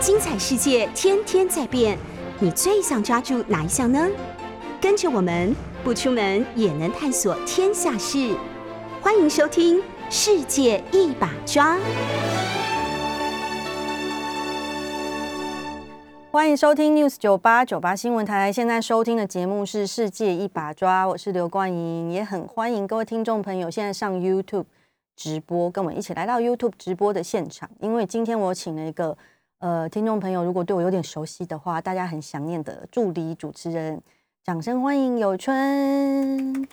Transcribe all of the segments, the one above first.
精彩世界天天在变，你最想抓住哪一项呢？跟着我们不出门也能探索天下事，欢迎收听《世界一把抓》。欢迎收听 News 九八九八新闻台，现在收听的节目是《世界一把抓》，我是刘冠莹，也很欢迎各位听众朋友现在上 YouTube 直播，跟我们一起来到 YouTube 直播的现场。因为今天我请了一个呃听众朋友，如果对我有点熟悉的话，大家很想念的助理主持人，掌声欢迎有春。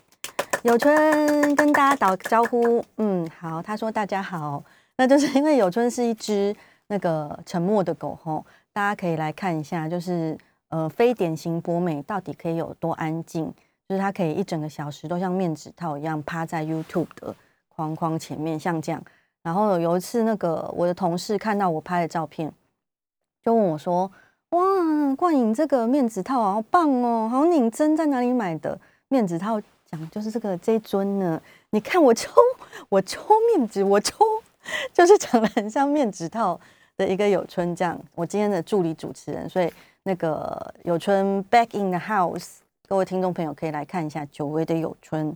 有春跟大家打个招呼，嗯，好，他说大家好，那就是因为有春是一只那个沉默的狗吼。大家可以来看一下，就是呃，非典型博美到底可以有多安静？就是它可以一整个小时都像面纸套一样趴在 YouTube 的框框前面，像这样。然后有一次，那个我的同事看到我拍的照片，就问我说：“哇，冠颖这个面子套好棒哦，好拧针，在哪里买的？”面子套讲就是这个这尊呢，你看我抽，我抽面子，我抽，就是长得很像面子套。的一个有春这样，我今天的助理主持人，所以那个有春 back in the house，各位听众朋友可以来看一下久违的有春。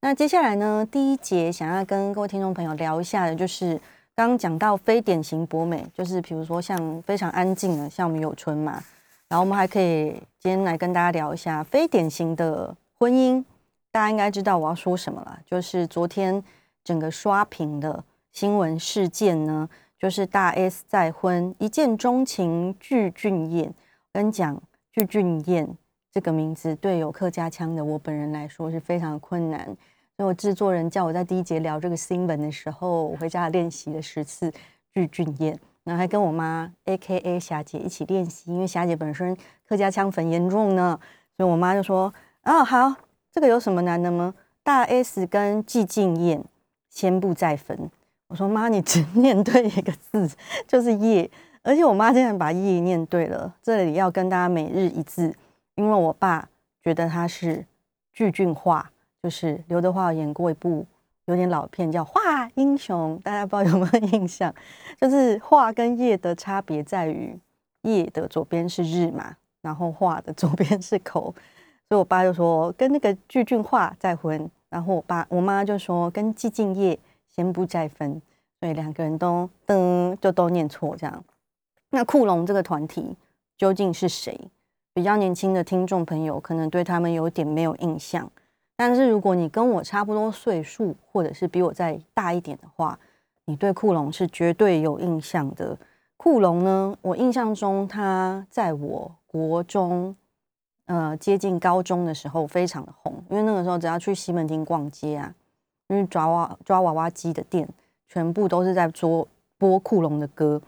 那接下来呢，第一节想要跟各位听众朋友聊一下的，就是刚讲到非典型博美，就是比如说像非常安静的，像我们有春嘛。然后我们还可以今天来跟大家聊一下非典型的婚姻，大家应该知道我要说什么了，就是昨天整个刷屏的新闻事件呢。就是大 S 再婚，一见钟情具俊彦。跟你讲，具俊彦这个名字对有客家腔的我本人来说是非常困难。所以我制作人叫我在第一节聊这个新闻的时候，我回家练习了十次巨俊彦，然后还跟我妈 A.K.A 霞姐一起练习，因为霞姐本身客家腔很严重呢。所以我妈就说：“哦，好，这个有什么难的吗？大 S 跟季俊彦先不再分。”我说妈，你只 念对一个字，就是叶，而且我妈竟然把叶念对了。这里要跟大家每日一字，因为我爸觉得他是具俊化，就是刘德华演过一部有点老片叫《画英雄》，大家不知道有没有印象？就是画跟叶的差别在于叶的左边是日嘛，然后画的左边是口，所以我爸就说跟那个具俊画再婚，然后我爸我妈就说跟寂静业。先不再分，所以两个人都噔就都念错这样。那库龙这个团体究竟是谁？比较年轻的听众朋友可能对他们有点没有印象，但是如果你跟我差不多岁数，或者是比我再大一点的话，你对库龙是绝对有印象的。库龙呢，我印象中他在我国中，呃，接近高中的时候非常的红，因为那个时候只要去西门町逛街啊。因为抓娃抓娃娃机的店，全部都是在播播库龙的歌。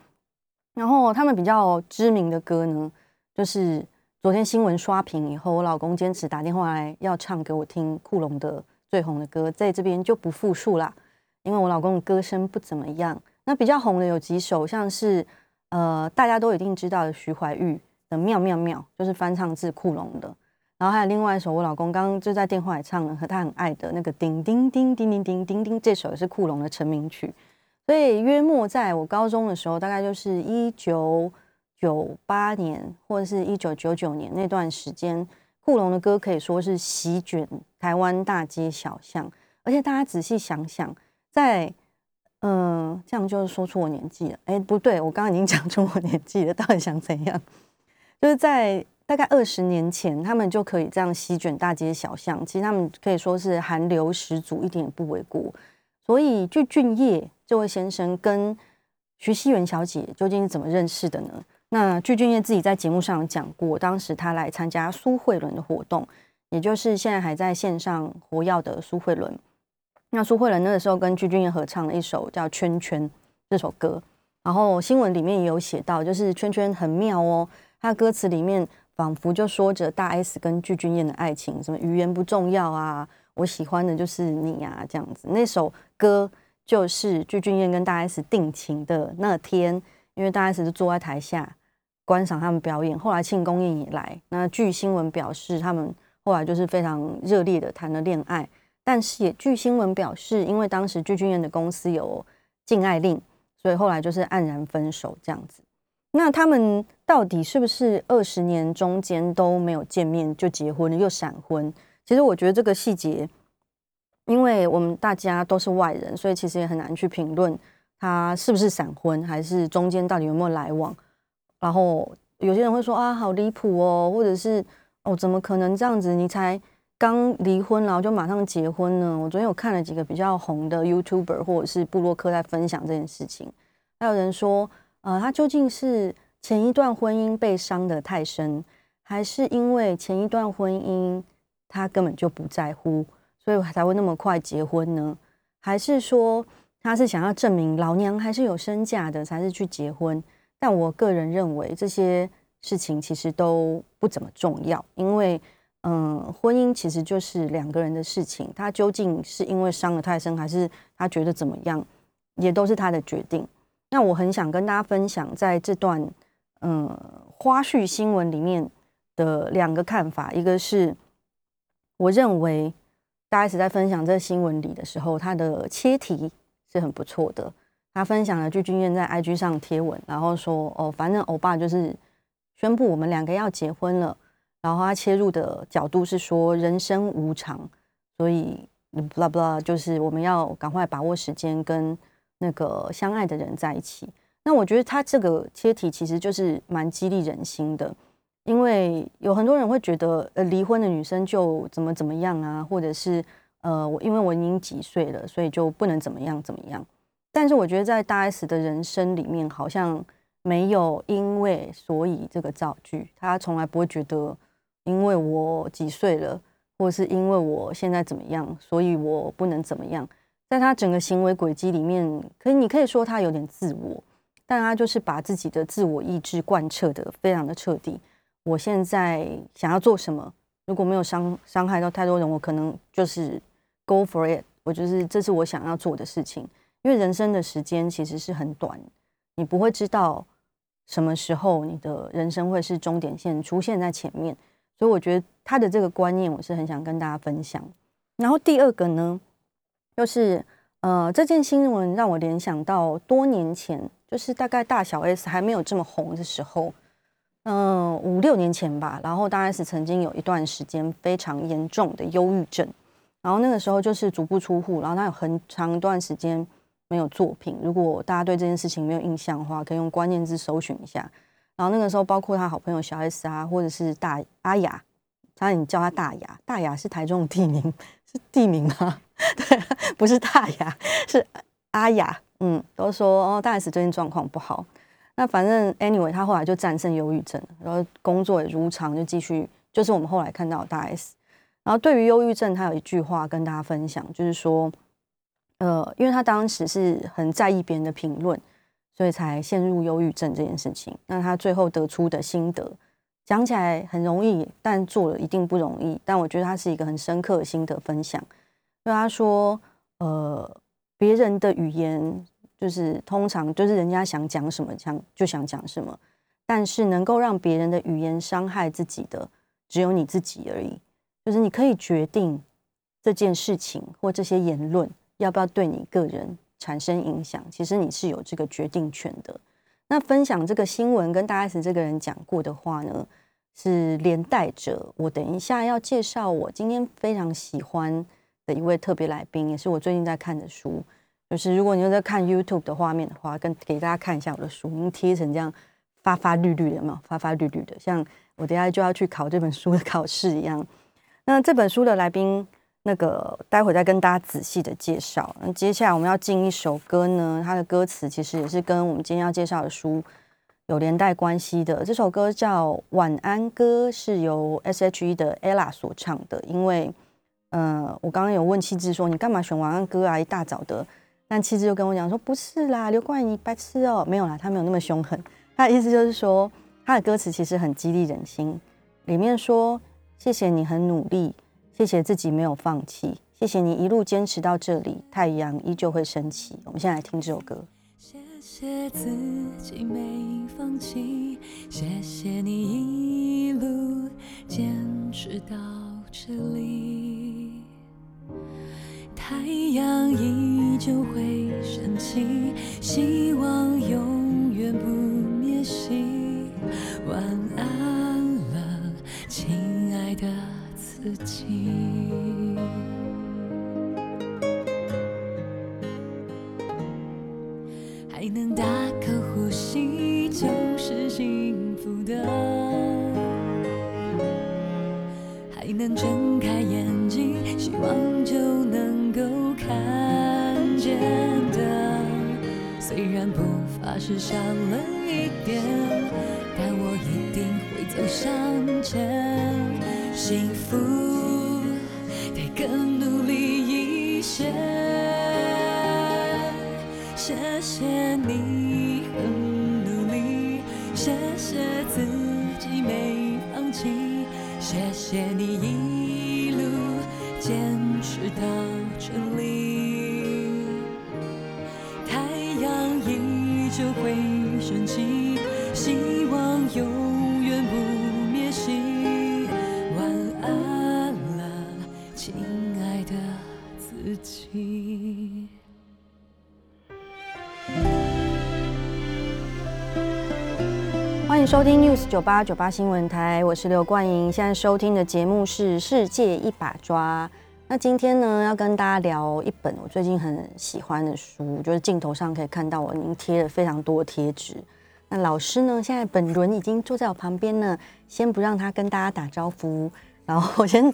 然后他们比较知名的歌呢，就是昨天新闻刷屏以后，我老公坚持打电话来要唱给我听库龙的最红的歌，在这边就不复述啦，因为我老公的歌声不怎么样。那比较红的有几首，像是呃大家都一定知道的徐怀钰的《妙妙妙》，就是翻唱自库龙的。然后还有另外一首，我老公刚刚就在电话里唱了，和他很爱的那个叮叮叮叮叮叮叮叮，这首也是库龙的成名曲。所以约莫在我高中的时候，大概就是一九九八年或者是一九九九年那段时间，库龙的歌可以说是席卷台湾大街小巷。而且大家仔细想想，在嗯，这样就是说出我年纪了。哎，不对，我刚刚已经 讲出我年纪了，到底想怎样？就是在。大概二十年前，他们就可以这样席卷大街小巷。其实他们可以说是韩流始祖，一点也不为过。所以，具俊业这位先生跟徐熙媛小姐究竟是怎么认识的呢？那具俊晔自己在节目上讲过，当时他来参加苏慧伦的活动，也就是现在还在线上活跃的苏慧伦。那苏慧伦那个时候跟具俊晔合唱了一首叫《圈圈》这首歌，然后新闻里面也有写到，就是《圈圈》很妙哦，他歌词里面。仿佛就说着大 S 跟具俊晔的爱情，什么语言不重要啊，我喜欢的就是你啊，这样子。那首歌就是具俊晔跟大 S 定情的那天，因为大 S 就坐在台下观赏他们表演。后来庆功宴也来，那据新闻表示，他们后来就是非常热烈的谈了恋爱。但是也据新闻表示，因为当时具俊彦的公司有禁爱令，所以后来就是黯然分手这样子。那他们到底是不是二十年中间都没有见面就结婚了又闪婚？其实我觉得这个细节，因为我们大家都是外人，所以其实也很难去评论他是不是闪婚，还是中间到底有没有来往。然后有些人会说啊，好离谱哦，或者是哦，怎么可能这样子？你才刚离婚，然后就马上结婚呢？我昨天有看了几个比较红的 YouTuber 或者是布洛克在分享这件事情，还有人说。呃，他究竟是前一段婚姻被伤得太深，还是因为前一段婚姻他根本就不在乎，所以才会那么快结婚呢？还是说他是想要证明老娘还是有身价的，才是去结婚？但我个人认为这些事情其实都不怎么重要，因为嗯，婚姻其实就是两个人的事情，他究竟是因为伤得太深，还是他觉得怎么样，也都是他的决定。那我很想跟大家分享，在这段嗯花絮新闻里面的两个看法，一个是我认为大家一直在分享这新闻里的时候，他的切题是很不错的。他分享了具俊彦在 IG 上贴文，然后说哦，反正欧巴就是宣布我们两个要结婚了。然后他切入的角度是说人生无常，所以 blah blah 就是我们要赶快把握时间跟。那个相爱的人在一起，那我觉得他这个切题其实就是蛮激励人心的，因为有很多人会觉得，呃，离婚的女生就怎么怎么样啊，或者是呃，我因为我已经几岁了，所以就不能怎么样怎么样。但是我觉得在大 S 的人生里面，好像没有因为所以这个造句，他从来不会觉得因为我几岁了，或者是因为我现在怎么样，所以我不能怎么样。在他整个行为轨迹里面，可以你可以说他有点自我，但他就是把自己的自我意志贯彻的非常的彻底。我现在想要做什么，如果没有伤伤害到太多人，我可能就是 go for it。我就是这是我想要做的事情。因为人生的时间其实是很短，你不会知道什么时候你的人生会是终点线出现在前面。所以我觉得他的这个观念，我是很想跟大家分享。然后第二个呢？就是呃，这件新闻让我联想到多年前，就是大概大小 S 还没有这么红的时候，嗯，五六年前吧。然后大 S 曾经有一段时间非常严重的忧郁症，然后那个时候就是足不出户，然后他有很长一段时间没有作品。如果大家对这件事情没有印象的话，可以用关键字搜寻一下。然后那个时候，包括他好朋友小 S 啊，或者是大阿雅，他你叫他大雅，大雅是台中的地名，是地名吗？对，不是大雅，是阿雅。嗯，都说哦，大 S 最近状况不好。那反正 anyway，他后来就战胜忧郁症，然后工作也如常，就继续。就是我们后来看到大 S。然后对于忧郁症，他有一句话跟大家分享，就是说，呃，因为他当时是很在意别人的评论，所以才陷入忧郁症这件事情。那他最后得出的心得，讲起来很容易，但做了一定不容易。但我觉得他是一个很深刻的心得分享。对他说：“呃，别人的语言就是通常就是人家想讲什么，想就想讲什么。但是能够让别人的语言伤害自己的，只有你自己而已。就是你可以决定这件事情或这些言论要不要对你个人产生影响。其实你是有这个决定权的。那分享这个新闻跟大 S 这个人讲过的话呢，是连带着我等一下要介绍我今天非常喜欢。”的一位特别来宾，也是我最近在看的书。就是如果你又在看 YouTube 的画面的话，跟给大家看一下我的书，已经贴成这样发发绿绿的嘛，发发绿绿的，像我等下就要去考这本书的考试一样。那这本书的来宾，那个待会再跟大家仔细的介绍。那接下来我们要进一首歌呢，它的歌词其实也是跟我们今天要介绍的书有连带关系的。这首歌叫《晚安歌》，是由 S.H.E 的 Ella 所唱的，因为。嗯，我刚刚有问气质说你干嘛选晚安歌啊？一大早的，但气质就跟我讲说不是啦，刘冠你白痴哦，没有啦，他没有那么凶狠。他的意思就是说，他的歌词其实很激励人心，里面说谢谢你很努力，谢谢自己没有放弃，谢谢你一路坚持到这里，太阳依旧会升起。我们现在来听这首歌。谢谢自己没放弃，谢谢你一路坚持到这里。太阳依旧会收听 News 九八九八新闻台，我是刘冠莹。现在收听的节目是《世界一把抓》。那今天呢，要跟大家聊一本我最近很喜欢的书，就是镜头上可以看到我已经贴了非常多贴纸。那老师呢，现在本轮已经坐在我旁边呢，先不让他跟大家打招呼，然后我先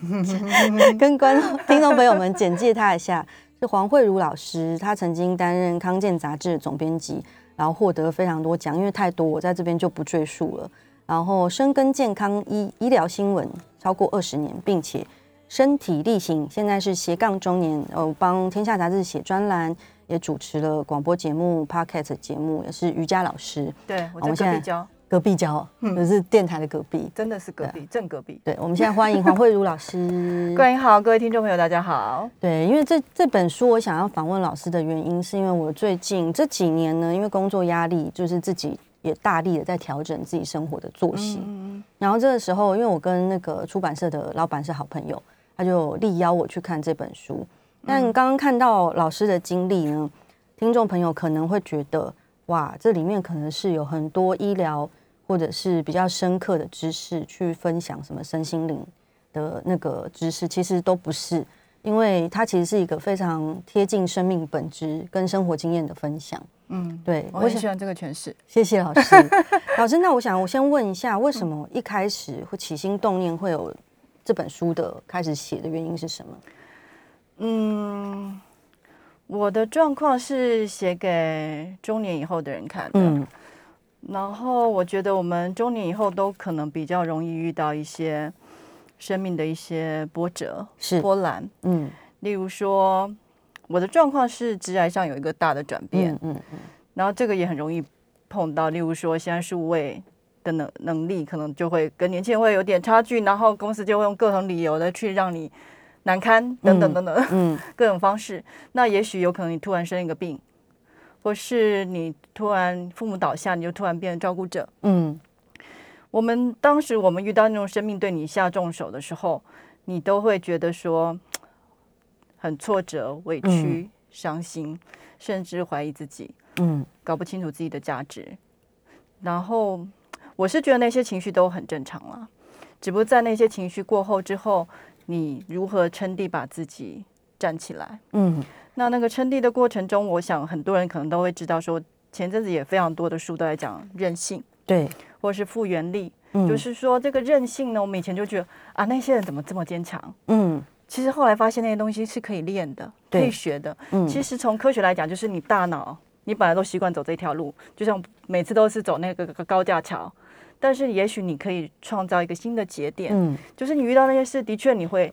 跟观众、听众朋友们简介他一下，是黄慧茹老师，她曾经担任康健杂志的总编辑。然后获得非常多奖，因为太多，我在这边就不赘述了。然后深耕健康医医疗新闻超过二十年，并且身体力行，现在是斜杠中年，呃，帮天下杂志写专栏，也主持了广播节目、podcast 节目，也是瑜伽老师。对，我在隔壁教。隔壁教，就是电台的隔壁，真的是隔壁，正隔壁。对，我们现在欢迎黄慧茹老师。各位好，各位听众朋友，大家好。对，因为这这本书我想要访问老师的原因，是因为我最近这几年呢，因为工作压力，就是自己也大力的在调整自己生活的作息。嗯然后这个时候，因为我跟那个出版社的老板是好朋友，他就力邀我去看这本书。但刚刚看到老师的经历呢，听众朋友可能会觉得，哇，这里面可能是有很多医疗。或者是比较深刻的知识去分享什么身心灵的那个知识，其实都不是，因为它其实是一个非常贴近生命本质跟生活经验的分享。嗯，对，我很喜欢这个诠释。谢谢老师。老师，那我想我先问一下，为什么一开始会起心动念会有这本书的开始写的原因是什么？嗯，我的状况是写给中年以后的人看的。嗯。然后我觉得我们中年以后都可能比较容易遇到一些生命的一些波折、是。波澜，嗯，例如说我的状况是直癌上有一个大的转变，嗯嗯，然后这个也很容易碰到，例如说现在数位的能能力可能就会跟年轻人会有点差距，然后公司就会用各种理由的去让你难堪等等等等，嗯，各种方式，那也许有可能你突然生一个病。或是你突然父母倒下，你就突然变成照顾者。嗯，我们当时我们遇到那种生命对你下重手的时候，你都会觉得说很挫折、委屈、伤心，甚至怀疑自己。嗯，搞不清楚自己的价值。然后我是觉得那些情绪都很正常了，只不过在那些情绪过后之后，你如何撑地把自己站起来？嗯。那那个称帝的过程中，我想很多人可能都会知道，说前阵子也非常多的书都在讲韧性，对，或者是复原力，就是说这个韧性呢，我们以前就觉得啊，那些人怎么这么坚强？嗯，其实后来发现那些东西是可以练的，可以学的。嗯，其实从科学来讲，就是你大脑，你本来都习惯走这条路，就像每次都是走那个高架桥，但是也许你可以创造一个新的节点，嗯，就是你遇到那些事，的确你会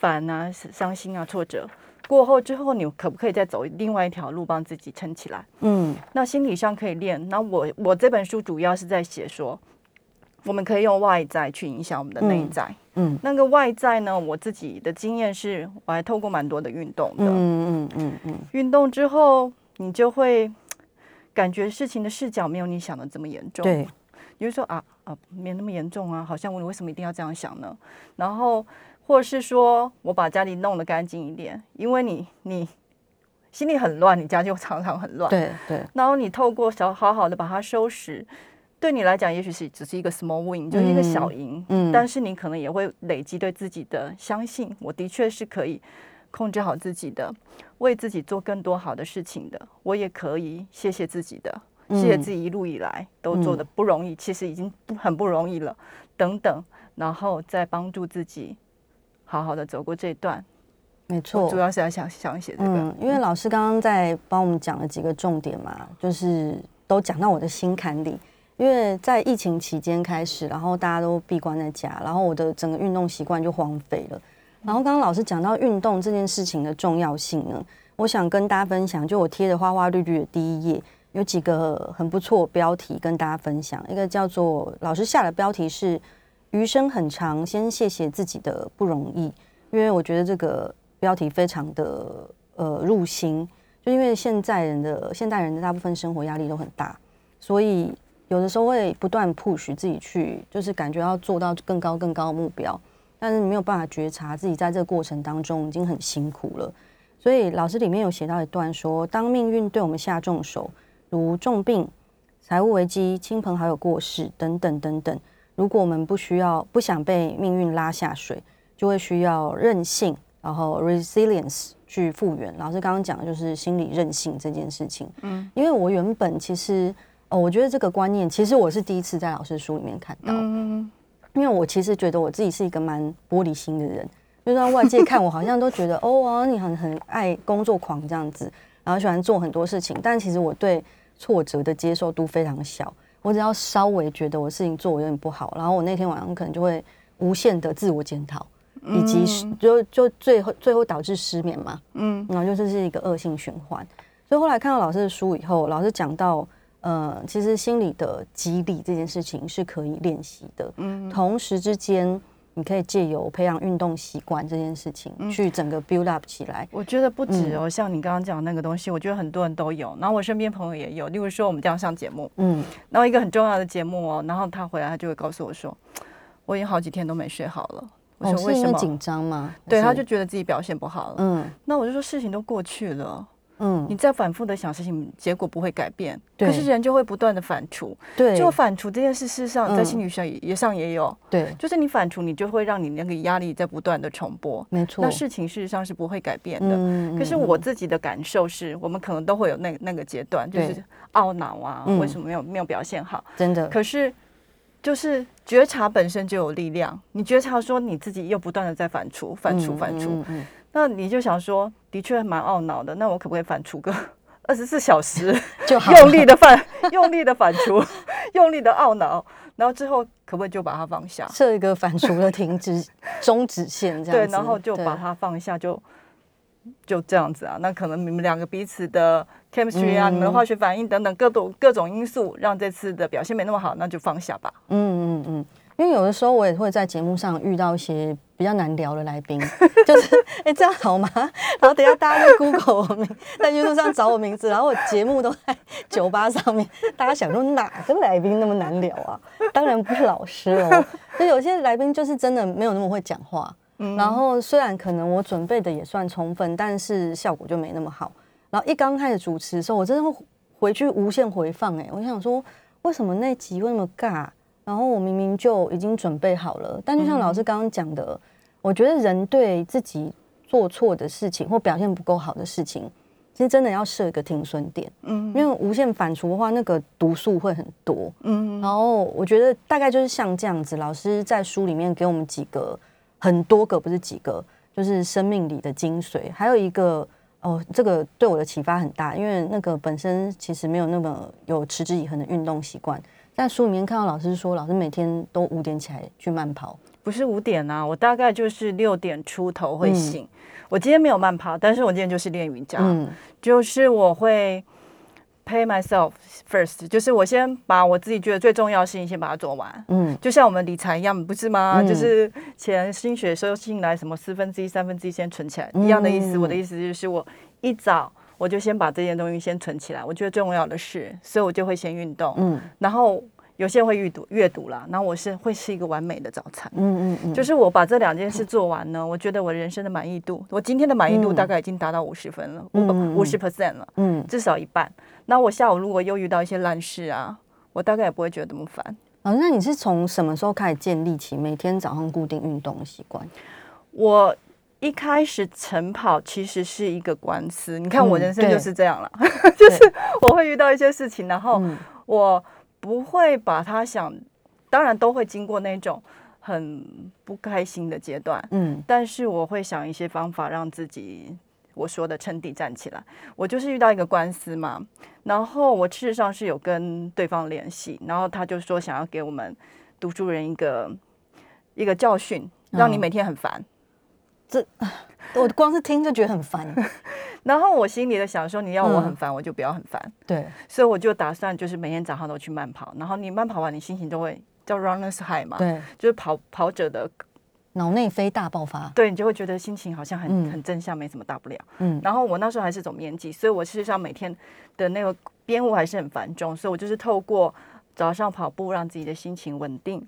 烦啊、伤心啊、挫折。过后之后，你可不可以再走另外一条路，帮自己撑起来？嗯，那心理上可以练。那我我这本书主要是在写说，我们可以用外在去影响我们的内在。嗯，那个外在呢，我自己的经验是，我还透过蛮多的运动的。嗯嗯嗯嗯，运动之后，你就会感觉事情的视角没有你想的这么严重。对，你就说啊啊，没那么严重啊，好像我为什么一定要这样想呢？然后。或者是说我把家里弄得干净一点，因为你你心里很乱，你家就常常很乱。对对。然后你透过小好好的把它收拾，对你来讲也许是只是一个 small win，就是一个小赢。嗯。但是你可能也会累积对自己的相信，我的确是可以控制好自己的，为自己做更多好的事情的，我也可以谢谢自己的，谢谢自己一路以来都做的不容易，其实已经不很不容易了，等等，然后再帮助自己好好的走过这段。没错，主要是要想想写这个，嗯，因为老师刚刚在帮我们讲了几个重点嘛，就是都讲到我的心坎里。因为在疫情期间开始，然后大家都闭关在家，然后我的整个运动习惯就荒废了。然后刚刚老师讲到运动这件事情的重要性呢，我想跟大家分享，就我贴的花花绿绿的第一页有几个很不错标题跟大家分享。一个叫做老师下的标题是“余生很长，先谢谢自己的不容易”，因为我觉得这个标题非常的呃入心，就因为现在人的现代人的大部分生活压力都很大，所以。有的时候会不断 push 自己去，就是感觉要做到更高更高的目标，但是你没有办法觉察自己在这个过程当中已经很辛苦了。所以老师里面有写到一段说，当命运对我们下重手，如重病、财务危机、亲朋好友过世等等等等，如果我们不需要不想被命运拉下水，就会需要韧性，然后 resilience 去复原。老师刚刚讲的就是心理韧性这件事情。嗯，因为我原本其实。哦，我觉得这个观念其实我是第一次在老师书里面看到，嗯，因为我其实觉得我自己是一个蛮玻璃心的人，就让外界看我好像都觉得 哦，你很很爱工作狂这样子，然后喜欢做很多事情，但其实我对挫折的接受度非常小，我只要稍微觉得我事情做有点不好，然后我那天晚上可能就会无限的自我检讨，以及就就最后最后导致失眠嘛，嗯，然后就是是一个恶性循环，所以后来看到老师的书以后，老师讲到。呃，其实心理的激励这件事情是可以练习的。嗯，同时之间，你可以借由培养运动习惯这件事情，去整个 build up 起来。我觉得不止哦，像你刚刚讲那个东西，我觉得很多人都有。然后我身边朋友也有，例如说我们这样上节目，嗯，然后一个很重要的节目哦，然后他回来他就会告诉我说，我已经好几天都没睡好了。我说为什么紧张吗？对，他就觉得自己表现不好了。嗯，那我就说事情都过去了。嗯，你在反复的想事情，结果不会改变。可是人就会不断的反刍。对，就反刍这件事，事实上在心理学也上也有。对，就是你反刍，你就会让你那个压力在不断的重播。没错。那事情事实上是不会改变的。嗯。可是我自己的感受是，我们可能都会有那那个阶段，就是懊恼啊，为什么没有没有表现好？真的。可是，就是觉察本身就有力量。你觉察说你自己又不断的在反刍、反刍、反刍，那你就想说，的确蛮懊恼的。那我可不可以反刍个？二十四小时 就用力的反，用力的反刍，用力的懊恼，然后之后可不可以就把它放下？设一个反刍的停止终止线，这样对，然后就把它放下，就就这样子啊。那可能你们两个彼此的 chemistry 啊，你们的化学反应等等各种各种因素，让这次的表现没那么好，那就放下吧。嗯嗯嗯。因为有的时候我也会在节目上遇到一些比较难聊的来宾，就是哎这样好吗？然后等下大家在 Google 我名，在 YouTube 上找我名字，然后我节目都在酒吧上面，大家想说哪个来宾那么难聊啊？当然不是老师哦，就有些来宾就是真的没有那么会讲话，然后虽然可能我准备的也算充分，但是效果就没那么好。然后一刚开始主持的时候，我真的会回去无限回放，哎，我想说为什么那集会那么尬？然后我明明就已经准备好了，但就像老师刚刚讲的，我觉得人对自己做错的事情或表现不够好的事情，其实真的要设一个停损点。嗯，因为无限反刍的话，那个毒素会很多。嗯，然后我觉得大概就是像这样子，老师在书里面给我们几个很多个，不是几个，就是生命里的精髓。还有一个哦，这个对我的启发很大，因为那个本身其实没有那么有持之以恒的运动习惯。在书里面看到老师说，老师每天都五点起来去慢跑，不是五点啊，我大概就是六点出头会醒。我今天没有慢跑，但是我今天就是练瑜伽，嗯，就是我会 pay myself first，就是我先把我自己觉得最重要的事情先把它做完，嗯，就像我们理财一样，不是吗？就是钱薪水收进来，什么四分之一、三分之一先存起来，一样的意思。我的意思就是我一早。我就先把这件东西先存起来，我觉得最重要的事，所以我就会先运动，嗯，然后有些人会阅读阅读啦，然后我是会是一个完美的早餐，嗯嗯嗯，就是我把这两件事做完呢，我觉得我人生的满意度，我今天的满意度大概已经达到五十分了，五五十 percent 了，嗯，至少一半。那我下午如果又遇到一些烂事啊，我大概也不会觉得那么烦。啊，那你是从什么时候开始建立起每天早上固定运动的习惯？我。一开始晨跑其实是一个官司，你看我嗯人生就是这样了，就是我会遇到一些事情，然后嗯我不会把他想，当然都会经过那种很不开心的阶段，嗯但是我会想一些方法让自己我说的撑地站起来。我就是遇到一个官司嘛，然后我事实上是有跟对方联系，然后他就说想要给我们读书人一个一个教训，让你嗯每天很烦。这我光是听就觉得很烦。然后我心里的想说，你要我很嗯烦，我就不要很烦。对，所以我就打算就是每天早上都去慢跑，然后你慢跑完，你心情都会叫 runners high 嘛，对，就是跑跑者的，脑内啡大爆发。对你就会觉得心情好像很、嗯很正向，没什么大不了。嗯然后我那时候还是总面积，所以我事实上每天的那个编务还是很繁重，所以我就是透过早上跑步让自己的心情稳定。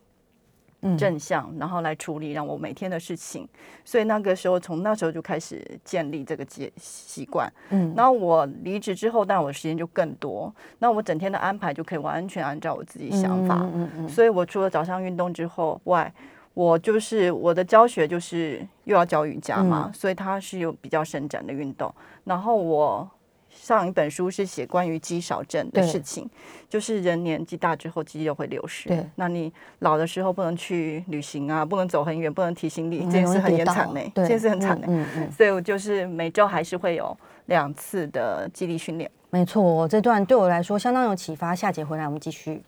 嗯正向，然后来处理让我每天的事情，所以那个时候从那时候就开始建立这个习习惯。嗯然后我离职之后，当然我时间就更多，那我整天的安排就可以完全按照我自己想法。嗯嗯所以我除了早上运动之后外，我就是我的教学就是又要教瑜伽嘛，嗯所以它是有比较伸展的运动。然后我上一本书是写关于肌少症的事情，就是人年纪大之后肌肉会流失对，那你老的时候不能去旅行啊，不能走很远，不能提行李，嗯这件事很惨呢、对这件事很惨呢、嗯嗯嗯，所以我就是每周还是会有两次的肌力训练。没错，这段对我来说相当有启发。下节回来我们继续。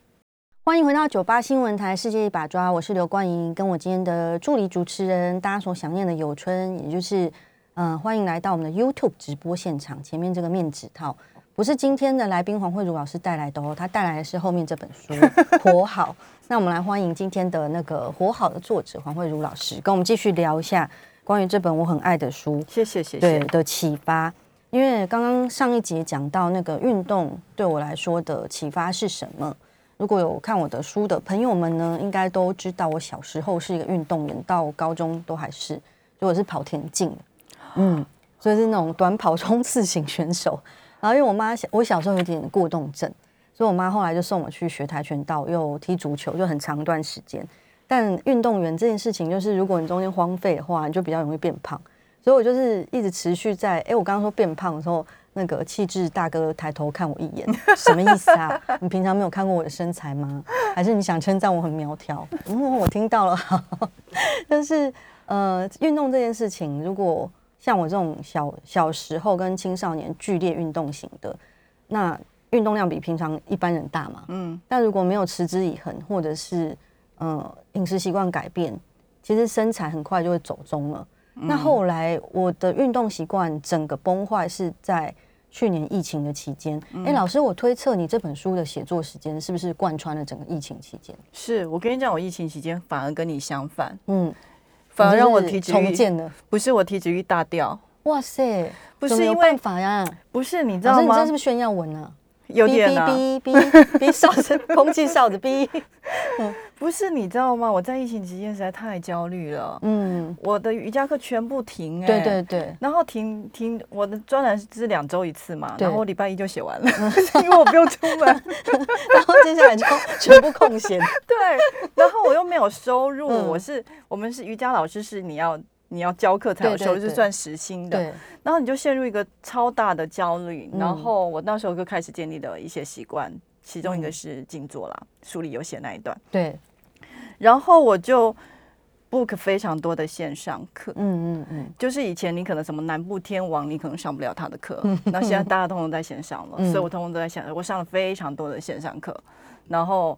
欢迎回到九八新闻台《世界一把抓》，我是刘冠莹，跟我今天的助理主持人，大家所想念的有春，也就是嗯、呃欢迎来到我们的 YouTube 直播现场。前面这个面纸套不是今天的来宾黄慧茹老师带来的哦，他带来的是后面这本书《活好》。那我们来欢迎今天的那个《活好》的作者黄慧茹老师，跟我们继续聊一下关于这本我很爱的书。谢谢，谢谢。对的启发。因为刚刚上一节讲到那个运动对我来说的启发是什么？如果有看我的书的朋友们呢，应该都知道我小时候是一个运动员，到高中都还是，如果是跑田径的，嗯，所以是那种短跑冲刺型选手。然后因为我妈小，我小时候有点过动症，所以我妈后来就送我去学跆拳道，又踢足球，就很长一段时间。但运动员这件事情，就是如果你中间荒废的话，你就比较容易变胖。所以我就是一直持续在，哎，我刚刚说变胖的时候，那个气质大哥抬头看我一眼，什么意思啊？你平常没有看过我的身材吗？还是你想称赞我很苗条？嗯，我听到了，好。但是呃，运动这件事情，如果像我这种小小时候跟青少年剧烈运动型的，那运动量比平常一般人大嘛。嗯，但如果没有持之以恒，或者是呃饮食习惯改变，其实身材很快就会走中了。那后来我的运动习惯整个崩坏是在去年疫情的期间。哎、老师，我推测你这本书的写作时间是不是贯穿了整个疫情期间？是我跟你讲，我疫情期间反而跟你相反，嗯，反而让我体脂率重建了。不是我体脂率大掉，哇塞，不是因为法呀？不是你知道吗，你这是？不是炫耀文啊？有点啊，哔哔哔哔哔哨子，空气哨子哔。不是你知道吗？我在疫情期间实在太焦虑了，嗯，我的瑜伽课全部停、哎，对对对，然后停停，我的专栏是两周一次嘛，然后我礼拜一就写完了，因为我不用出门。然后接下来就全部空闲。对，然后我又没有收入，嗯。我是我们是瑜伽老师，是你要你要教课才有收入，是算时薪的。对，然后你就陷入一个超大的焦虑，嗯。然后我那时候就开始建立了一些习惯，其中一个嗯。是静坐啦，书里有写那一段，对，然后我就 book 非常多的线上课。嗯嗯嗯，就是以前你可能什么南部天王，你可能上不了他的课，那现在大家通通在线上了，嗯。所以我通通都在线上，我上了非常多的线上课，然后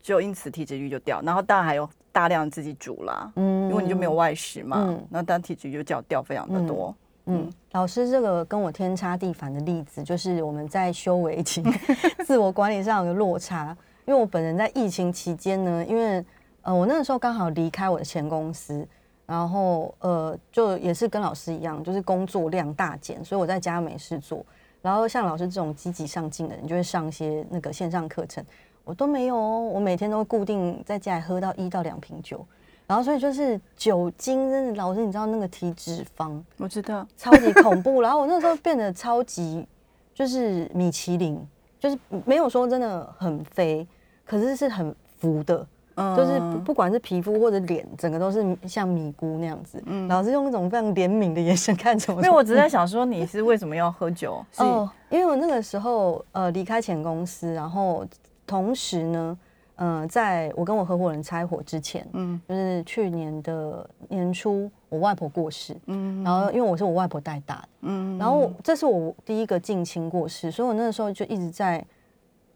就因此体脂率就掉，然后当然还有大量自己煮啦，嗯。因为你就没有外食嘛嗯，那当然体脂率就掉掉非常的多。嗯，老师这个跟我天差地反的例子，就是我们在修为情、自我管理上有个落差。因为我本人在疫情期间呢，因为呃我那个时候刚好离开我的前公司，然后呃就也是跟老师一样，就是工作量大减，所以我在家没事做。然后像老师这种积极上进的人，就会上一些那个线上课程，我都没有哦。我每天都会固定在家里喝到一到两瓶酒，然后所以就是酒精真的，老师你知道那个体脂肪。我知道，超级恐怖。然后我那时候变得超级就是米其林，就是没有说真的很肥，可是是很浮的。就是不不管是皮肤或者脸，整个都是像米姑那样子。老师用那种非常怜悯的眼神看着我。因为我只在想说，你是为什么要喝酒？哦，因为我那个时候呃离开前公司，然后同时呢，嗯，在我跟我合伙人拆伙之前，嗯，就是去年的年初，我外婆过世，嗯，然后因为我是我外婆带大的，嗯，然后这是我第一个近亲过世，所以我那个时候就一直在。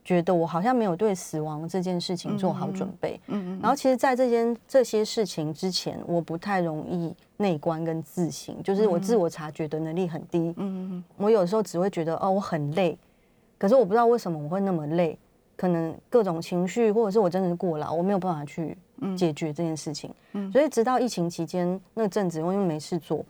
觉得我好像没有对死亡这件事情做好准备，嗯嗯，然后其实，在这件这些事情之前，我不太容易内观跟自省，就是我自我察觉的能力很低，嗯嗯，我有时候只会觉得哦，我很累，可是我不知道为什么我会那么累，可能各种情绪，或者是我真的是过劳，我没有办法去解决这件事情，嗯，所以直到疫情期间那阵子，因为没事做。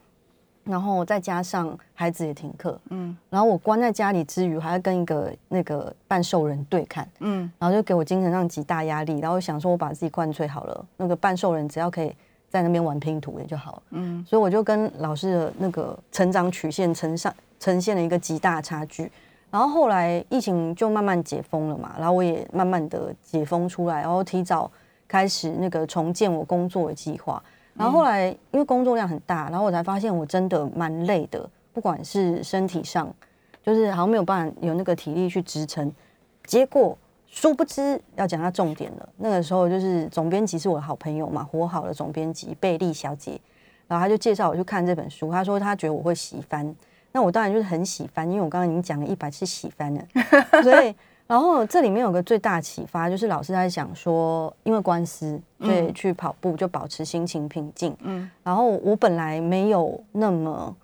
然后再加上孩子也停课，嗯，然后我关在家里之余，还要跟一个那个半兽人对看，嗯，然后就给我精神上极大压力。然后想说，我把自己灌醉好了，那个半兽人只要可以在那边玩拼图也就好了，嗯，所以我就跟老师的那个成长曲线呈上呈现了一个极大差距。然后后来疫情就慢慢解封了嘛，然后我也慢慢的解封出来，然后提早开始那个重建我工作的计划。然后后来，因为工作量很大，然后我才发现我真的蛮累的，不管是身体上，就是好像没有办法有那个体力去支撑。结果殊不知要讲到重点了，那个时候就是总编辑是我的好朋友嘛，活好的总编辑贝利小姐，然后她就介绍我去看这本书，她说她觉得我会喜欢，那我当然就是很喜欢，因为我刚刚已经讲了一百次喜欢了，所以。然后这里面有个最大启发，就是老师在讲说，因为官司，所以去跑步就保持心情平静。嗯，然后我本来没有那么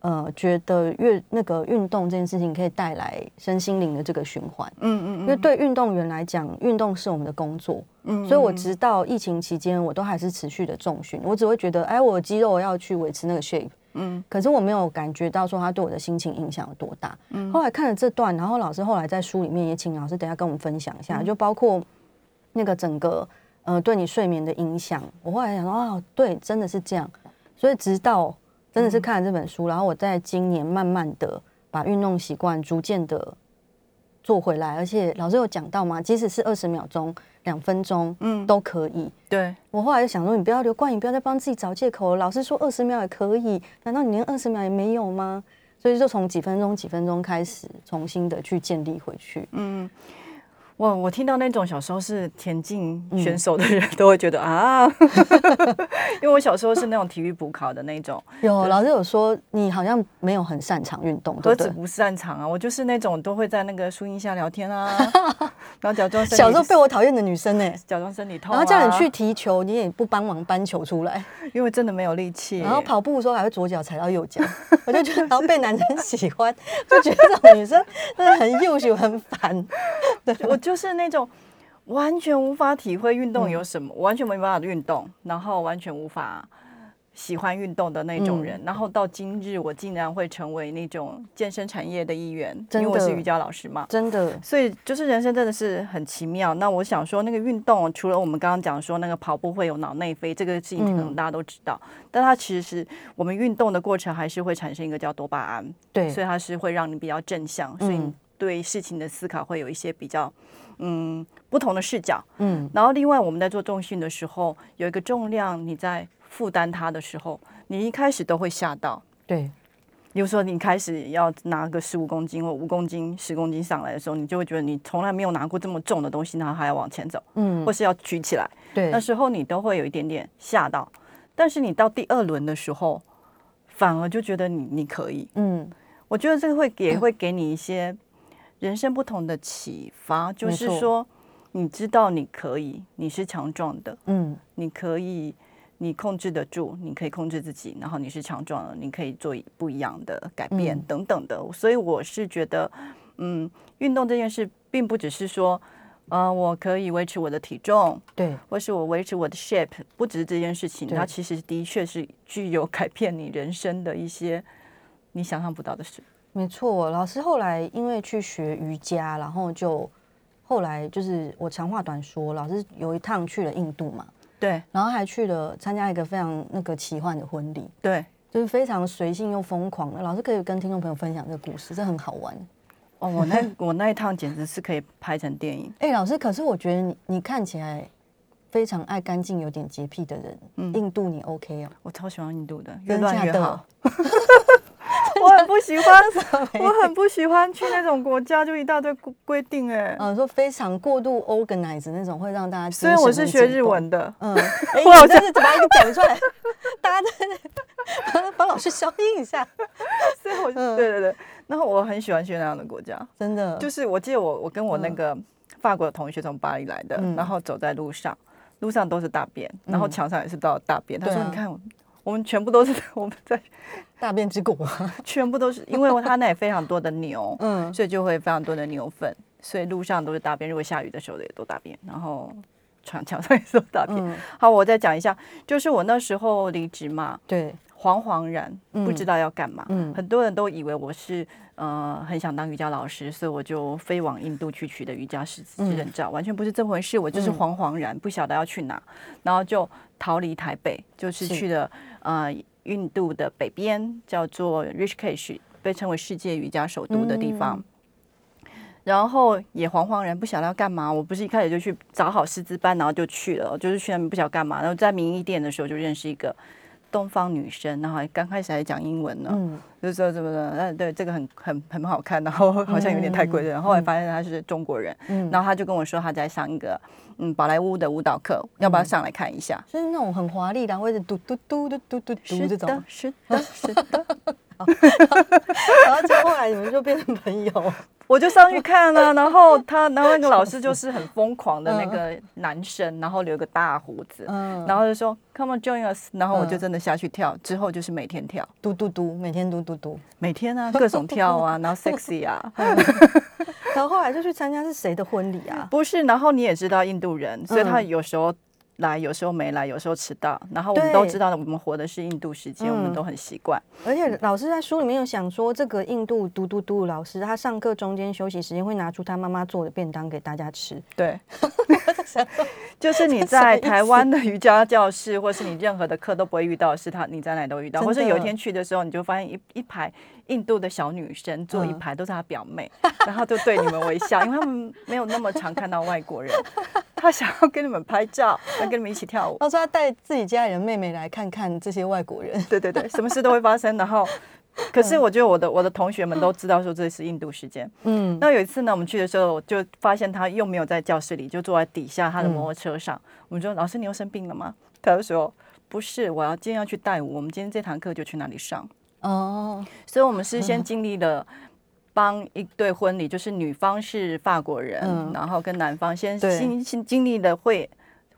呃觉得运那个运动这件事情可以带来身心灵的这个循环。嗯嗯，因为对运动员来讲，运动是我们的工作。嗯，所以我直到疫情期间，我都还是持续的重训。我只会觉得，哎，我肌肉要去维持那个 shape。嗯，可是我没有感觉到说他对我的心情影响有多大。嗯，后来看了这段，然后老师后来在书里面也请老师等下跟我们分享一下，就包括那个整个呃对你睡眠的影响。我后来想说啊，对，真的是这样。所以直到真的是看了这本书，然后我在今年慢慢的把运动习惯逐渐的做回来，而且老师有讲到嘛，即使是二十秒钟。两分钟，嗯，都可以。对我后来就想说，你不要留冠颖，不要再帮自己找借口了。老师说二十秒也可以，难道你连二十秒也没有吗？所以就从几分钟、几分钟开始，重新的去建立回去。嗯。我我听到那种小时候是田径选手的人都会觉得啊，因为我小时候是那种体育补考的那种。有老师有说你好像没有很擅长运动，何止不擅长啊！我就是那种都会在那个树荫下聊天啊，然后假装小时候被我讨厌的女生呢，假装身体痛，然后叫你去踢球，你也不帮忙搬球出来，因为真的没有力气。然后跑步的时候还会左脚踩到右脚，我就觉得然后被男生喜欢，就觉得这种女生真的很幼秀很烦。对，我就。就是那种完全无法体会运动有什么，完全没办法运动，然后完全无法喜欢运动的那种人。然后到今日，我竟然会成为那种健身产业的一员，因为我是瑜伽老师嘛。真的，所以就是人生真的是很奇妙。那我想说，那个运动除了我们刚刚讲说那个跑步会有脑内啡这个事情，可能大家都知道，但它其实是我们运动的过程还是会产生一个叫多巴胺，对，所以它是会让你比较正向，所以对事情的思考会有一些比较。嗯，不同的视角，嗯，然后另外我们在做重训的时候，有一个重量，你在负担它的时候，你一开始都会吓到，对，比如说你开始要拿个十五公斤或五公斤、十公斤上来的时候，你就会觉得你从来没有拿过这么重的东西，然后还要往前走，嗯，或是要举起来，对，那时候你都会有一点点吓到，但是你到第二轮的时候，反而就觉得你你可以，嗯，我觉得这个会也会给你一些。人生不同的启发，就是说，你知道你可以，你是强壮的，嗯，你可以，你控制得住，你可以控制自己，然后你是强壮的，你可以做不一样的改变等等的。所以我是觉得，嗯，运动这件事，并不只是说，呃，我可以维持我的体重，对，或是我维持我的 shape，不只是这件事情，它其实的确是具有改变你人生的一些你想象不到的事。没错，老师后来因为去学瑜伽，然后就后来就是我长话短说，老师有一趟去了印度嘛，对，然后还去了参加一个非常那个奇幻的婚礼，对，就是非常随性又疯狂的。老师可以跟听众朋友分享这个故事，这很好玩哦。我那我那一趟简直是可以拍成电影。哎，老师，可是我觉得你你看起来非常爱干净、有点洁癖的人，嗯印度你 OK 哦？我超喜欢印度的，越乱越好。我很不喜欢，我很不喜欢去那种国家，就一大堆规规定哎。嗯，说非常过度 organized 那种，会让大家虽然我是学日文的，的，嗯，哎，我真是把一个讲出来，大家在那帮老师消音一下，所以我嗯对对对，然后我很喜欢去那样的国家，真的就是我记得我我跟我那嗯个法国的同学从巴黎来的，嗯然后走在路上，路上都是大便，然后嗯墙上也是都有大便。他说：“你看，我们全部都是我们在，大便之国，全部都是，因为他那里非常多的牛，嗯，所以就会非常多的牛粪，所以路上都是大便。如果下雨的时候也都大便，然后墙墙上也是都大便。嗯，好，我再讲一下，就是我那时候离职嘛，对，惶惶然不嗯知道要干嘛，嗯。很多人都以为我是呃很想当瑜伽老师，所以我就飞往印度去取得瑜伽师资嗯。证照，完全不是这回事，我就是嗯。惶惶然，不晓得要去哪，然后就逃离台北，就是是。去了呃印度的北边，叫做 Rishikesh，被称为世界瑜伽首都的地方。嗯然后也惶惶然，不晓得要干嘛。我不是一开始就去找好师资班，然后就去了，就是去那边不晓得干嘛。然后在民意店的时候就认识一个东方女生，然后还刚开始还讲英文呢，嗯，就说怎么的，嗯，对，这个很很很好看，然后好像有点太贵了。然后后来发现他是中国人，嗯。然后他就跟我说他在上一个嗯宝莱坞的舞蹈课，要不要上来看一下？是那种很华丽的，或者嘟嘟嘟嘟嘟嘟嘟是这种。的，，是的，是的。然后就后来你们就变成朋友，我就上去看了、然后他，然后那个老师就是很疯狂的那个男生，然后留个大胡子，嗯，然后就说 Come on join us，然后我就嗯真的下去跳，之后就是每天跳，嘟嘟嘟，每天嘟嘟嘟，每天啊各种跳啊，然后 sexy 啊，然后后来就去参加是谁的婚礼啊？不是，然后你也知道印度人，所以他嗯。有时候来，有时候没来，有时候迟到，然后我们都知道我们活的是印度时间，我们嗯。都很习惯。而且老师在书里面有想说，这个印度嘟嘟嘟老师，他上课中间休息时间会拿出他妈妈做的便当给大家吃。对 就是你在台湾的瑜伽教室，或是你任何的课都不会遇到是他，你在哪里都遇到，或是有一天去的时候，你就发现一一排印度的小女生坐一嗯排都是她表妹，然后就对你们微笑，因为他们没有那么常看到外国人，他想要跟你们拍照，要跟你们一起跳舞。他说他带自己家人的妹妹来看看这些外国人。对对对，什么事都会发生。然后，可是我觉得我的我的同学们都知道说这是印度时间。嗯，那有一次呢，我们去的时候，我就发现他又没有在教室里，就坐在底下他的嗯摩托车上。我们说：“老师，你又生病了吗？”他就说：“不是，我要今天要去带舞，我们今天这堂课就去那里上。哦，”所以，我们是先经历了。帮一对婚礼，就是女方是法国人，嗯。然后跟男方先对。经经经历了会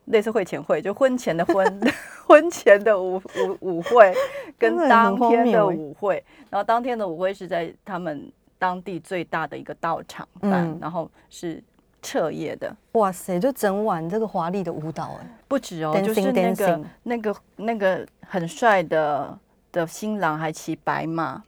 类似会前会，就婚前的婚 婚前的舞舞舞会，跟当天的舞会，然后当天的舞会是在他们当地最大的一个道场办，嗯。然后是彻夜的，哇塞，就整晚这个华丽的舞蹈，哎，不止哦，就是那个那个那个很帅的的新郎还骑白马，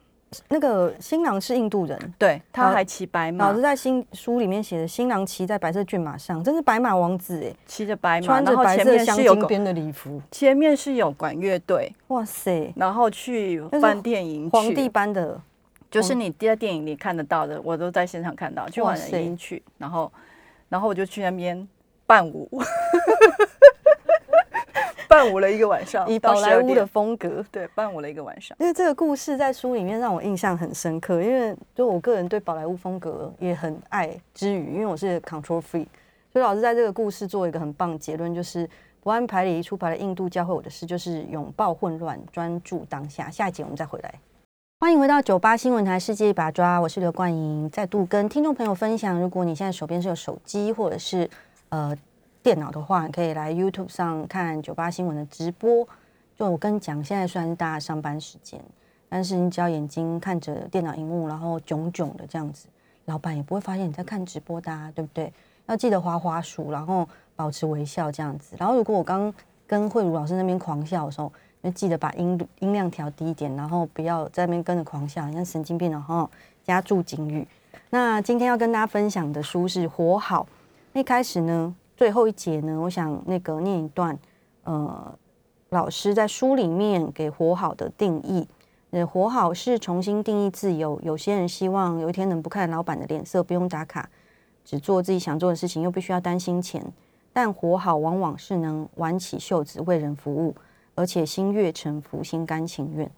那个新郎是印度人。对，他还骑白马老师，在新书里面写的，新郎骑在白色骏马上，真是白马王子哎，骑着白马，穿着然后前白色镶金边的礼服，前面是有管乐队，哇塞，然后去办电影皇帝，般的，就是你在电影里看得到的，我都在现场看到，去晚哇塞。了去，然后然后我就去那边伴舞，伴舞了一个晚上，以到12宝莱坞的点风格。对伴舞了一个晚上。因为这个故事在书里面让我印象很深刻，因为就我个人对宝莱坞风格也很爱之余，因为我是 control free，所以老师在这个故事做一个很棒的结论，就是不按牌理出牌的印度教会我的事，就是拥抱混乱，专注当下。下一节我们再回来。欢迎回到九八新闻台世界一把抓，我是刘冠莹，再度跟听众朋友分享，如果你现在手边是有手机或者是呃电脑的话，你可以来 YouTube 上看九八新闻的直播。就我跟你讲，现在虽然是大家上班时间，但是你只要眼睛看着电脑荧幕，然后炯炯的这样子，老板也不会发现你在看直播的、对不对？要记得滑滑鼠，然后保持微笑这样子。然后如果我刚跟慧茹老师那边狂笑的时候，就记得把音音量调低一点，然后不要在那边跟着狂笑，像神经病然后加注警语。那今天要跟大家分享的书是《活好》。一开始呢，最后一节呢，我想那个念一段，呃，老师在书里面给“活好”的定义。呃，活好是重新定义自由。有些人希望有一天能不看老板的脸色，不用打卡，只做自己想做的事情，又必须要担心钱。但活好往往是能挽起袖子为人服务，而且心悦诚服、心甘情愿。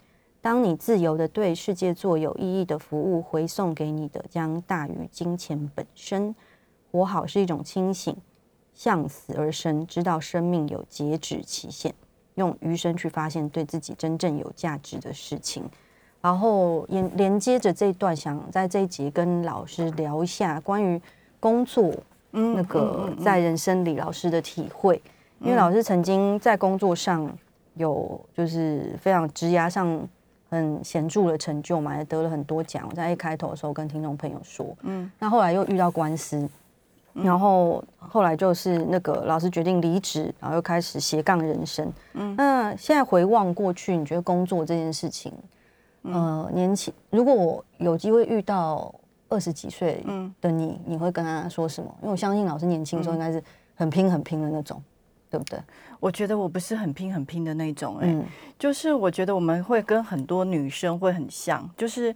当你自由的对世界做有意义的服务，回送给你的将大于金钱本身。活好是一种清醒，向死而生，知道生命有截止期限，用余生去发现对自己真正有价值的事情。然后连连接着这一段，想在这一节跟老师聊一下关于工作，那个在人生里老师的体会，因为老师曾经在工作上有就是非常职涯上很显著的成就嘛，也得了很多奖。我在一开头的时候跟听众朋友说，嗯，那后来又遇到官司。然后后来就是那个老师决定离职，然后又开始斜杠人生。嗯，那现在回望过去，你觉得工作这件事情，呃，年轻如果我有机会遇到二十几岁的你，你会跟他说什么？因为我相信老师年轻的时候应该是很拼很拼的那种，对不对？我觉得我不是很拼很拼的那种，哎，就是我觉得我们会跟很多女生会很像，就是。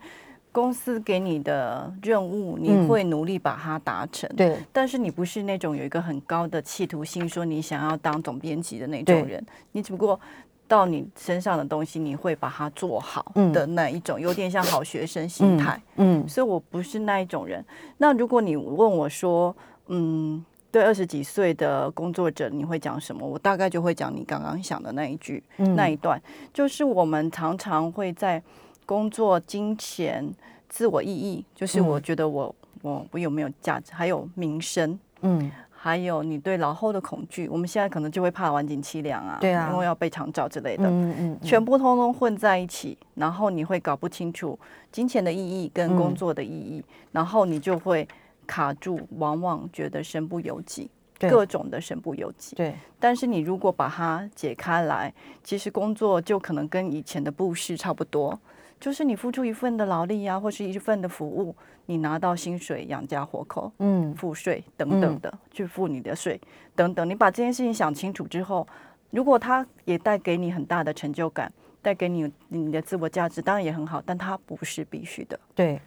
公司给你的任务，你会努力把它达成。对，但是你不是那种有一个很高的企图心，说你想要当总编辑的那种人。你只不过到你身上的东西，你会把它做好的那一种，有点像好学生心态。嗯，所以我不是那一种人。那如果你问我说，嗯，对二十几岁的工作者，你会讲什么？我大概就会讲你刚刚想的那一句，那一段，就是我们常常会在。工作、金钱、自我意义，就是我觉得我我我有没有价值，还有名声，嗯，还有你对老后的恐惧。我们现在可能就会怕晚景凄凉啊，对啊，因为要被长照之类的，嗯嗯，全部通通混在一起，然后你会搞不清楚金钱的意义跟工作的意义，然后你就会卡住，往往觉得身不由己，各种的身不由己。对，但是你如果把它解开来，其实工作就可能跟以前的布施差不多。就是你付出一份的劳力呀，或是一份的服务，你拿到薪水养家活口，嗯，付税等等的，去付你的税等等。你把这件事情想清楚之后，如果它也带给你很大的成就感，带给你你的自我价值，当然也很好，但它不是必须的。对，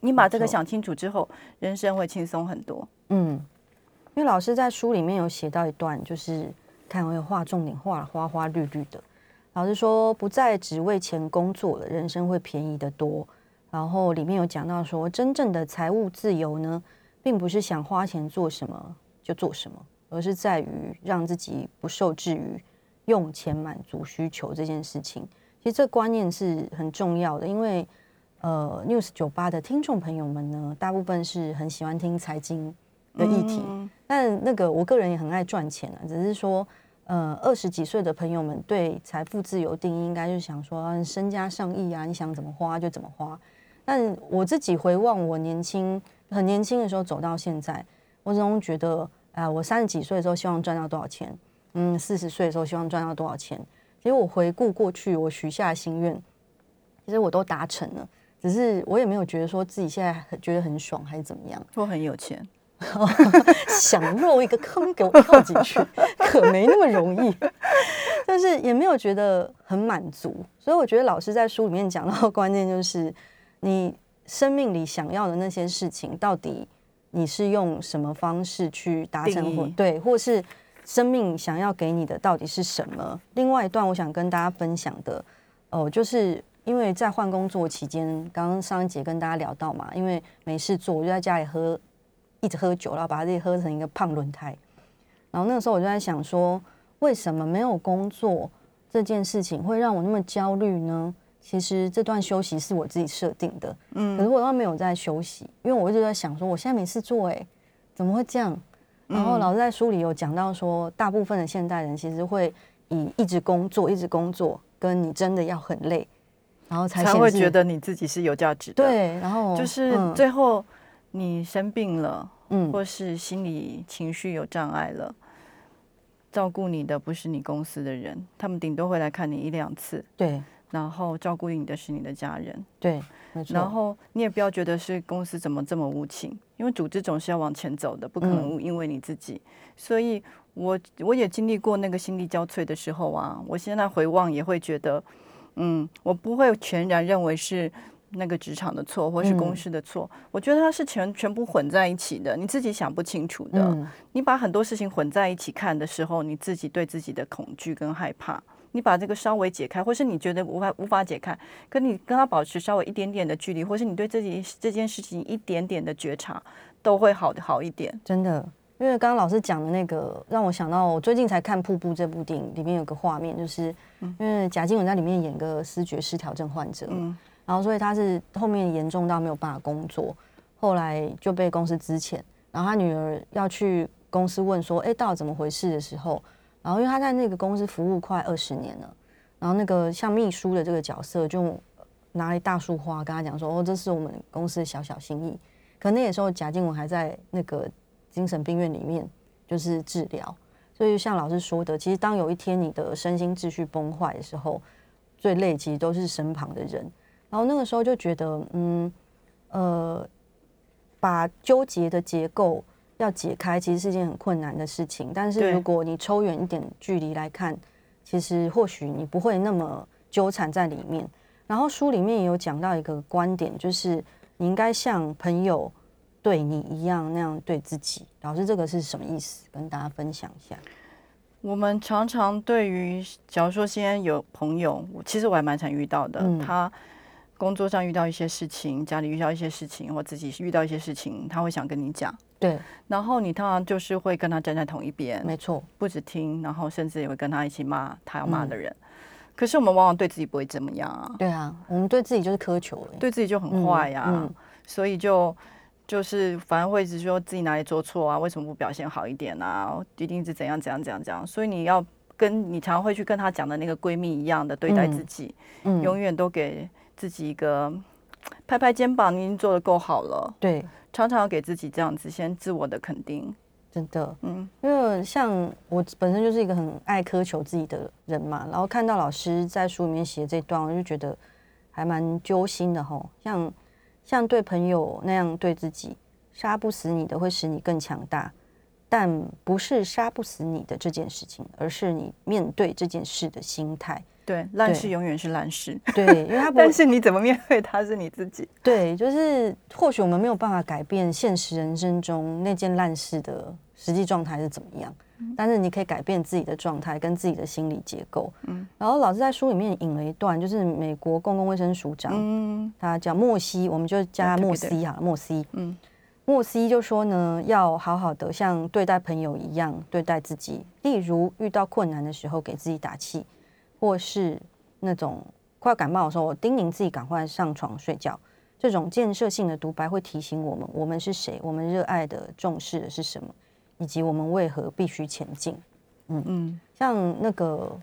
你把这个想清楚之后，人生会轻松很多。嗯，因为老师在书里面有写到一段，就是看我有画重点，画花花绿绿的。老师说，不再只为钱工作了，人生会便宜得多。然后里面有讲到说，真正的财务自由呢，并不是想花钱做什么就做什么，而是在于让自己不受制于用钱满足需求这件事情。其实这观念是很重要的，因为呃，News 酒吧的听众朋友们呢，大部分是很喜欢听财经的议题，但那个我个人也很爱赚钱啊，只是说。呃，二十几岁的朋友们对财富自由定义，应该就是想说身家上亿啊，你想怎么花就怎么花。但我自己回望我年轻很年轻的时候走到现在，我总觉得，啊，我三十几岁的时候希望赚到多少钱？嗯，四十岁的时候希望赚到多少钱？其实我回顾过去，我许下心愿，其实我都达成了，只是我也没有觉得说自己现在觉得很爽还是怎么样。我很有钱。想入一个坑给我跳进去，可没那么容易。但是也没有觉得很满足，所以我觉得老师在书里面讲到的关键就是，你生命里想要的那些事情，到底你是用什么方式去达成？或对，或是生命想要给你的到底是什么？另外一段我想跟大家分享的，哦，就是因为在换工作期间，刚刚上一节跟大家聊到嘛，因为没事做，我就在家里喝。一直喝酒，然后把自己喝成一个胖轮胎。然后那个时候我就在想说，为什么没有工作这件事情会让我那么焦虑呢？其实这段休息是我自己设定的，嗯，可是我都没有在休息，因为我一直在想说，我现在没事做，哎，怎么会这样？然后老师在书里有讲到说，大部分的现代人其实会以一直工作、一直工作，跟你真的要很累，然后才才会觉得你自己是有价值的。对，然后就是最后你生病了。嗯，或是心理情绪有障碍了，照顾你的不是你公司的人，他们顶多会来看你一两次。对，然后照顾你的是你的家人。对，然后你也不要觉得是公司怎么这么无情，因为组织总是要往前走的，不可能因为你自己。所以我我也经历过那个心力交瘁的时候啊，我现在回望也会觉得，嗯，我不会全然认为是。那个职场的错，或是公司的错。我觉得它是全全部混在一起的，你自己想不清楚的。你把很多事情混在一起看的时候，你自己对自己的恐惧跟害怕，你把这个稍微解开，或是你觉得无法无法解开，跟你跟他保持稍微一点点的距离，或是你对自己这件事情一点点的觉察，都会好的好一点。真的，因为刚刚老师讲的那个，让我想到我最近才看《瀑布》这部电影，里面有个画面，就是因为贾静雯在里面演个思觉失调症患者。然后，所以他是后面严重到没有办法工作，后来就被公司支遣。然后他女儿要去公司问说：“哎，到底怎么回事？”的时候，然后因为他在那个公司服务快二十年了，然后那个像秘书的这个角色就拿一大束花跟他讲说：“哦，这是我们公司的小小心意。”可那个时候贾静雯还在那个精神病院里面就是治疗，所以就像老师说的，其实当有一天你的身心秩序崩坏的时候，最累其实都是身旁的人。然后那个时候就觉得，嗯，呃，把纠结的结构要解开，其实是一件很困难的事情。但是如果你抽远一点距离来看，其实或许你不会那么纠缠在里面。然后书里面也有讲到一个观点，就是你应该像朋友对你一样那样对自己。老师，这个是什么意思？跟大家分享一下。我们常常对于，假如说现在有朋友，其实我还蛮常遇到的，他。工作上遇到一些事情，家里遇到一些事情，或自己遇到一些事情，他会想跟你讲。对，然后你通常就是会跟他站在同一边，没错，不止听，然后甚至也会跟他一起骂他要骂的人。可是我们往往对自己不会怎么样啊。对啊，我们对自己就是苛求，对自己就很坏呀。所以就就是反而会一直说自己哪里做错啊，为什么不表现好一点啊？一定是怎样怎样怎样怎样。所以你要跟你常常会去跟她讲的那个闺蜜一样的对待自己，永远都给。自己一个拍拍肩膀，你已经做的够好了。对，常常要给自己这样子，先自我的肯定。真的，嗯，因为像我本身就是一个很爱苛求自己的人嘛，然后看到老师在书里面写这段，我就觉得还蛮揪心的吼。像像对朋友那样对自己，杀不死你的会使你更强大，但不是杀不死你的这件事情，而是你面对这件事的心态。对，烂事永远是烂事。对，因为他 但是你怎么面对他是你自己。对，就是或许我们没有办法改变现实人生中那件烂事的实际状态是怎么样，但是你可以改变自己的状态跟自己的心理结构。嗯，然后老师在书里面引了一段，就是美国公共卫生署长，嗯，他叫莫西，我们就叫他莫西哈，莫西。嗯，莫西就说呢，要好好的像对待朋友一样对待自己，例如遇到困难的时候给自己打气。或是那种快感冒的时候，我叮咛自己赶快上床睡觉。这种建设性的独白会提醒我们：我们是谁？我们热爱的、重视的是什么？以及我们为何必须前进？嗯嗯，像那个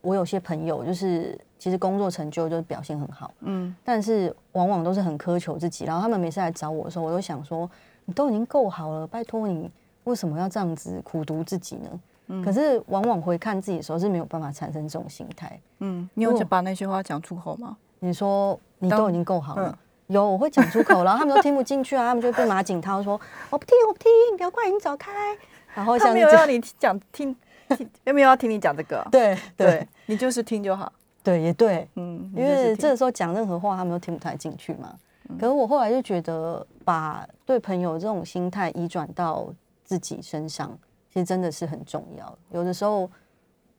我有些朋友，就是其实工作成就就表现很好，嗯，但是往往都是很苛求自己。然后他们每次来找我的时候，我都想说：你都已经够好了，拜托你为什么要这样子苦读自己呢？可是往往回看自己的时候是没有办法产生这种心态。嗯，你有把那些话讲出口吗？你说你都已经够好了，有我会讲出口，然后他们都听不进去啊，他们就被马景涛说我不听我不听，不要怪你走开。然后他没有要 你讲听，有没有要听你讲这个？对对，你就是听就好。对，也对，嗯，因为这个时候讲任何话，他们都听不太进去嘛。可是我后来就觉得，把对朋友这种心态移转到自己身上。其实真的是很重要。有的时候，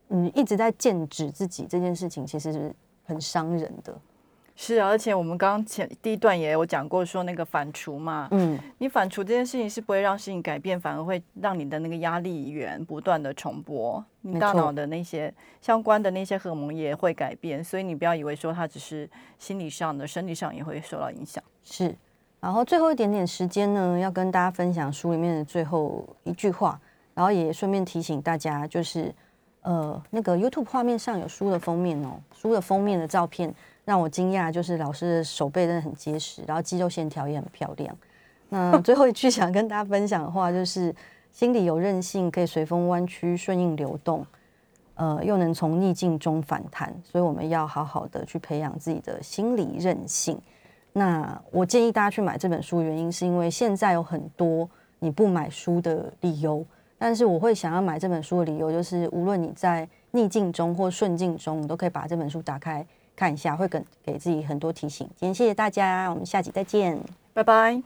嗯，一直在剑指自己这件事情，其实是很伤人的。是啊，而且我们刚刚前第一段也有讲过，说那个反刍嘛，嗯，你反刍这件事情是不会让事情改变，反而会让你的那个压力源不断的重播，你大脑的那些相关的那些荷尔蒙也会改变。所以你不要以为说它只是心理上的，生理上也会受到影响。是。然后最后一点点时间呢，要跟大家分享书里面的最后一句话。然后也顺便提醒大家，就是呃，那个 YouTube 画面上有书的封面哦，书的封面的照片让我惊讶，就是老师的手背真的很结实，然后肌肉线条也很漂亮。那 最后一句想跟大家分享的话，就是心里有韧性，可以随风弯曲，顺应流动，呃，又能从逆境中反弹，所以我们要好好的去培养自己的心理韧性。那我建议大家去买这本书，原因是因为现在有很多你不买书的理由。但是我会想要买这本书的理由，就是无论你在逆境中或顺境中，你都可以把这本书打开看一下，会给给自己很多提醒。今天谢谢大家，我们下集再见。拜拜。